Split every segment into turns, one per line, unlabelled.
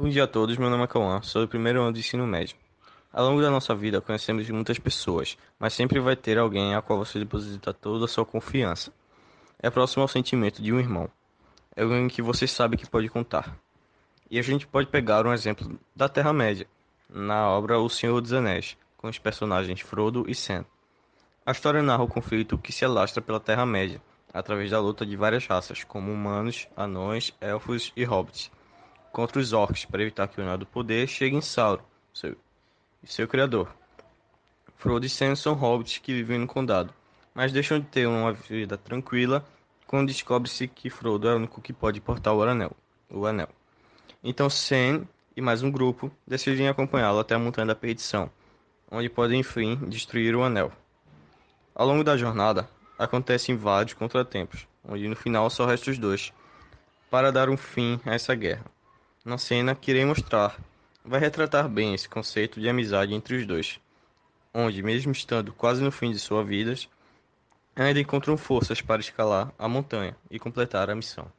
Bom dia a todos, meu nome é Cauã, sou do primeiro ano de ensino médio. Ao longo da nossa vida conhecemos muitas pessoas, mas sempre vai ter alguém a qual você deposita toda a sua confiança. É próximo ao sentimento de um irmão. É alguém que você sabe que pode contar. E a gente pode pegar um exemplo da Terra-média, na obra O Senhor dos Anéis, com os personagens Frodo e Sam. A história narra o conflito que se alastra pela Terra-média, através da luta de várias raças, como humanos, anões, elfos e hobbits contra os orcs para evitar que o Anel do Poder chegue em Sauron, seu, seu criador. Frodo e Sam são hobbits que vivem no condado, mas deixam de ter uma vida tranquila quando descobre-se que Frodo é o único que pode portar o anel. O anel. Então Sam e mais um grupo decidem acompanhá-lo até a Montanha da Perdição, onde podem enfim destruir o anel. Ao longo da jornada, acontecem vários contratempos, onde no final só restam os dois, para dar um fim a essa guerra na cena que irei mostrar, vai retratar bem esse conceito de amizade entre os dois, onde, mesmo estando quase no fim de suas vidas, ainda encontram forças para escalar a montanha e completar a missão.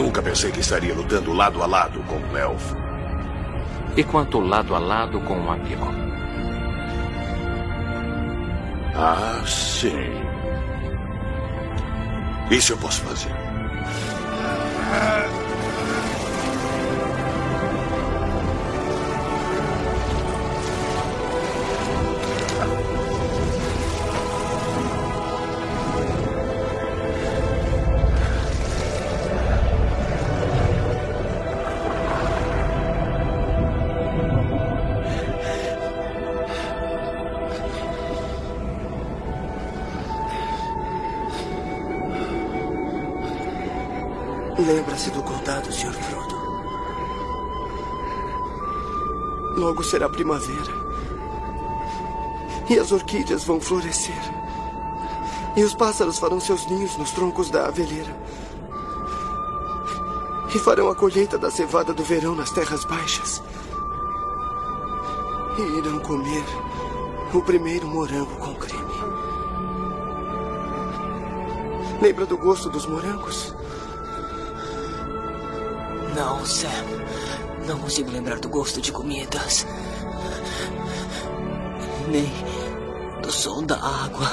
Nunca pensei que estaria lutando lado a lado com um elfo.
E quanto lado a lado com um amigo?
Ah, sim. Isso eu posso fazer.
Lembra-se do condado, Sr. Frodo. Logo será primavera. E as orquídeas vão florescer. E os pássaros farão seus ninhos nos troncos da aveleira. E farão a colheita da cevada do verão nas terras baixas. E irão comer o primeiro morango com creme. Lembra do gosto dos morangos?
Não, Sam. Não consigo lembrar do gosto de comidas. Nem do som da água.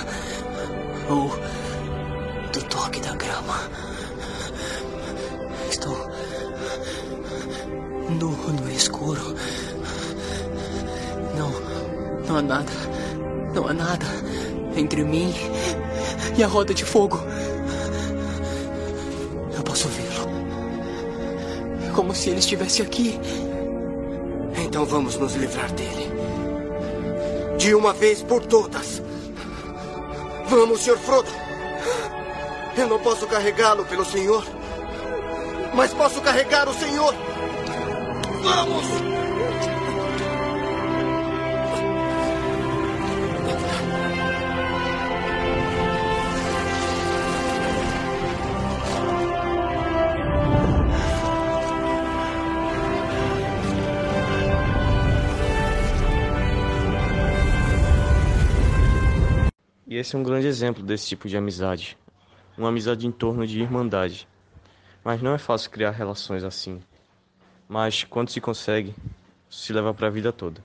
Ou do toque da grama. Estou nu no escuro. Não, não há nada. Não há nada entre mim e a roda de fogo. Como se ele estivesse aqui.
Então vamos nos livrar dele. De uma vez por todas. Vamos, Sr. Frodo. Eu não posso carregá-lo pelo Senhor. Mas posso carregar o Senhor. Vamos!
E esse é um grande exemplo desse tipo de amizade. Uma amizade em torno de irmandade. Mas não é fácil criar relações assim. Mas quando se consegue, se leva para a vida toda.